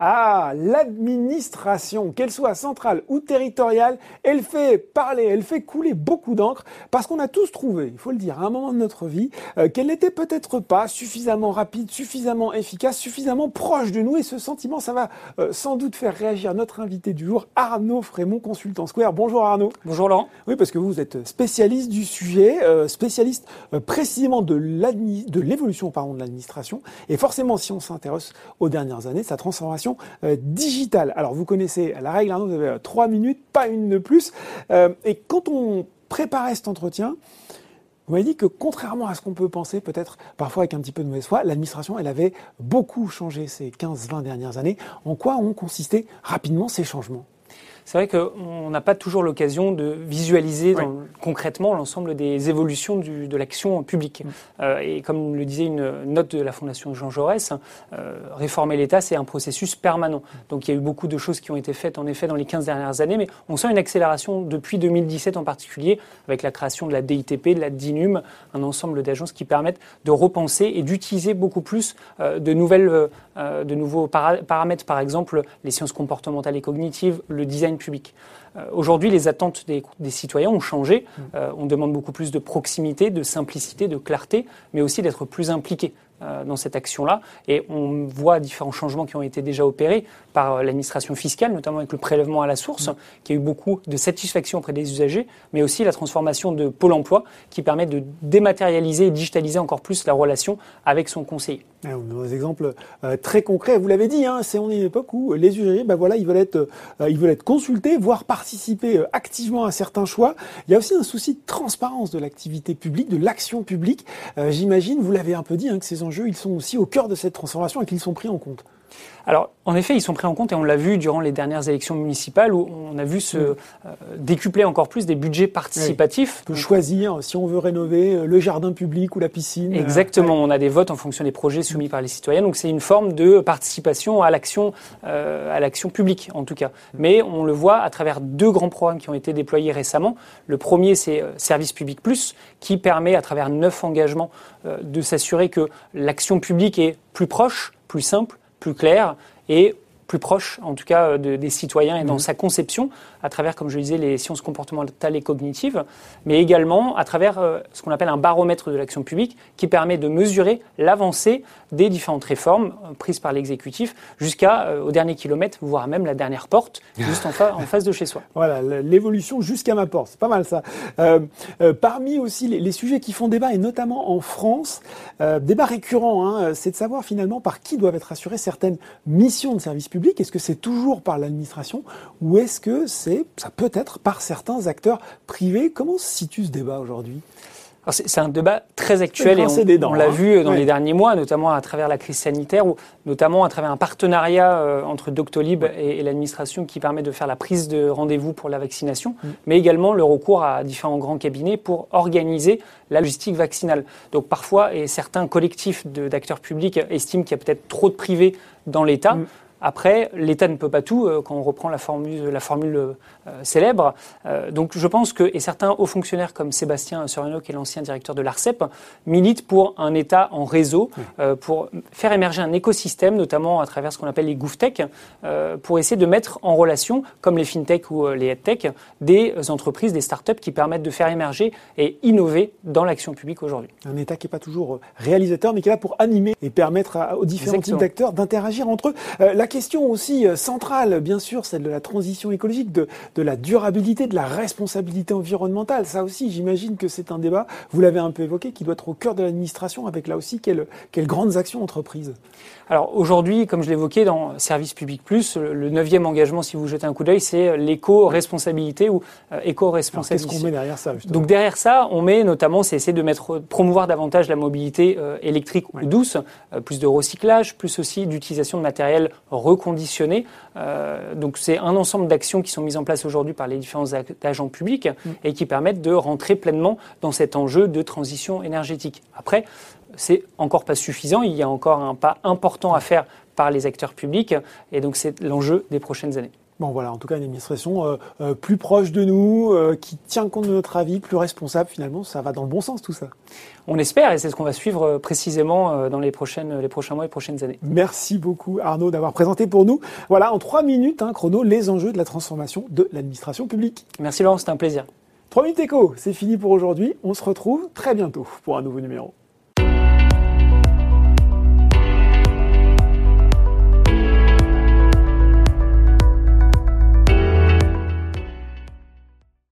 ça, l'administration, qu'elle soit centrale ou territoriale, elle fait parler, elle fait couler beaucoup d'encre parce qu'on a tous trouvé, il faut le dire, à un moment de notre vie, euh, qu'elle n'était peut-être pas suffisamment rapide, suffisamment efficace, suffisamment proche de nous et ce sentiment, ça va euh, sans doute faire réagir notre invité du jour, Arnaud Frémont, consultant Square. Bonjour Arnaud. Bonjour Laurent. Oui, parce que vous êtes spécialiste du sujet, euh, spécialiste précisément de l'évolution de l'administration et forcément si on s'intéresse aux dernières années, sa transformation digitale. Alors vous connaissez la règle, Arnaud, vous avez trois minutes, pas une de plus. et quand on préparait cet entretien, vous m'avez dit que contrairement à ce qu'on peut penser, peut-être parfois avec un petit peu de mauvaise foi, l'administration, elle avait beaucoup changé ces 15-20 dernières années. En quoi ont consisté rapidement ces changements? C'est vrai qu'on n'a pas toujours l'occasion de visualiser concrètement l'ensemble des évolutions de l'action publique. Mm. Euh, et comme le disait une note de la Fondation Jean Jaurès, euh, réformer l'État, c'est un processus permanent. Donc il y a eu beaucoup de choses qui ont été faites en effet dans les 15 dernières années, mais on sent une accélération depuis 2017 en particulier, avec la création de la DITP, de la DINUM, un ensemble d'agences qui permettent de repenser et d'utiliser beaucoup plus euh, de, nouvelles, de nouveaux paramètres, par exemple les sciences comportementales et cognitives, le design Euh, aujourd'hui, les attentes des, citoyens ont changé. Mmh. Euh, on demande beaucoup plus de proximité, de simplicité, de clarté, mais aussi d'être plus impliqué dans cette action-là. Et on voit différents changements qui ont été déjà opérés par l'administration fiscale, notamment avec le prélèvement à la source, mmh. qui a eu beaucoup de satisfaction auprès des usagers, mais aussi la transformation de Pôle emploi, qui permet de dématérialiser et digitaliser encore plus la relation avec son conseiller. Ah, des exemples euh, très concrets. Vous l'avez dit, hein, c'est on est une époque où les usagers, ben voilà, ils veulent être, euh, ils veulent être consultés, voire participer euh, activement à certains choix. Il y a aussi un souci de transparence de l'activité publique, de l'action publique. J'imagine, vous l'avez un peu dit, hein, que ces ils sont aussi au cœur de cette transformation et qu'ils sont pris en compte. Alors, en effet, ils sont pris en compte et on l'a vu durant les dernières élections municipales où on a vu se euh, décupler encore plus des budgets participatifs. On peut choisir si on veut rénover euh, le jardin public ou la piscine. Exactement, on a des votes en fonction des projets soumis par les citoyens, donc c'est une forme de participation à l'action, euh, à l'action publique en tout cas. Mais on le voit à travers deux grands programmes qui ont été déployés récemment. Le premier, c'est Service Public Plus, qui permet à travers neuf engagements de s'assurer que l'action publique est plus proche, plus simple, plus clair et plus proche, en tout cas, euh, des citoyens et dans mmh. sa conception, à travers, comme je disais, les sciences comportementales et cognitives, mais également à travers euh, ce qu'on appelle un baromètre de l'action publique qui permet de mesurer l'avancée des différentes réformes euh, prises par l'exécutif jusqu'au dernier kilomètre, voire même la dernière porte, juste en, face de chez soi. Voilà, l'évolution jusqu'à ma porte, c'est pas mal ça. parmi aussi les, sujets qui font débat, et notamment en France, débat récurrent, hein, c'est de savoir finalement par qui doivent être assurées certaines missions de service public est-ce que c'est toujours par l'administration ou est-ce que c'est, ça peut être par certains acteurs privés? Comment se situe ce débat aujourd'hui? C'est un débat très actuel et on, l'a hein. vu dans les derniers mois, notamment à travers la crise sanitaire ou notamment à travers un partenariat euh, entre Doctolib et, l'administration qui permet de faire la prise de rendez-vous pour la vaccination, mm. mais également le recours à différents grands cabinets pour organiser la logistique vaccinale. Donc parfois, et certains collectifs d'acteurs publics estiment qu'il y a peut-être trop de privés dans l'État. Après, l'État ne peut pas tout euh, quand on reprend la formule, la formule euh, célèbre. Euh, donc je pense que, et certains hauts fonctionnaires comme Sébastien Sorino, qui est l'ancien directeur de l'ARCEP, militent pour un État en réseau, pour faire émerger un écosystème, notamment à travers ce qu'on appelle les GoufTech, pour essayer de mettre en relation, comme les FinTech ou les EdTech, des entreprises, des startups qui permettent de faire émerger et innover dans l'action publique aujourd'hui. Un État qui n'est pas toujours réalisateur, mais qui est là pour animer et permettre aux différents types d'acteurs d'interagir entre eux. La question aussi euh, centrale, bien sûr, celle de la transition écologique, de, de la durabilité, de la responsabilité environnementale. Ça aussi, j'imagine que c'est un débat, vous l'avez un peu évoqué, qui doit être au cœur de l'administration, avec là aussi quelles, quelles grandes actions entreprises alors aujourd'hui, comme je l'évoquais dans Service Public Plus, le neuvième engagement, si vous jetez un coup d'œil, c'est l'éco-responsabilité ou euh, éco-responsabilité. Qu'est-ce qu'on met derrière ça Donc derrière ça, on met notamment, c'est essayer de mettre, promouvoir davantage la mobilité euh, électrique ou douce, euh, plus de recyclage, plus aussi d'utilisation de matériel reconditionné. donc c'est un ensemble d'actions qui sont mises en place aujourd'hui par les différents agents publics mm. et qui permettent de rentrer pleinement dans cet enjeu de transition énergétique. Après, c'est encore pas suffisant. Il y a encore un pas important à faire par les acteurs publics. Et donc, c'est l'enjeu des prochaines années. Bon voilà, en tout cas une administration euh, euh, plus proche de nous, euh, qui tient compte de notre avis, plus responsable finalement, ça va dans le bon sens tout ça. On espère et c'est ce qu'on va suivre précisément dans les, prochaines, les prochains mois et prochaines années. Merci beaucoup Arnaud d'avoir présenté pour nous, voilà en trois minutes, hein, chrono, les enjeux de la transformation de l'administration publique. Merci Laurent, c'était un plaisir. 3 minutes écho, c'est fini pour aujourd'hui, on se retrouve très bientôt pour un nouveau numéro.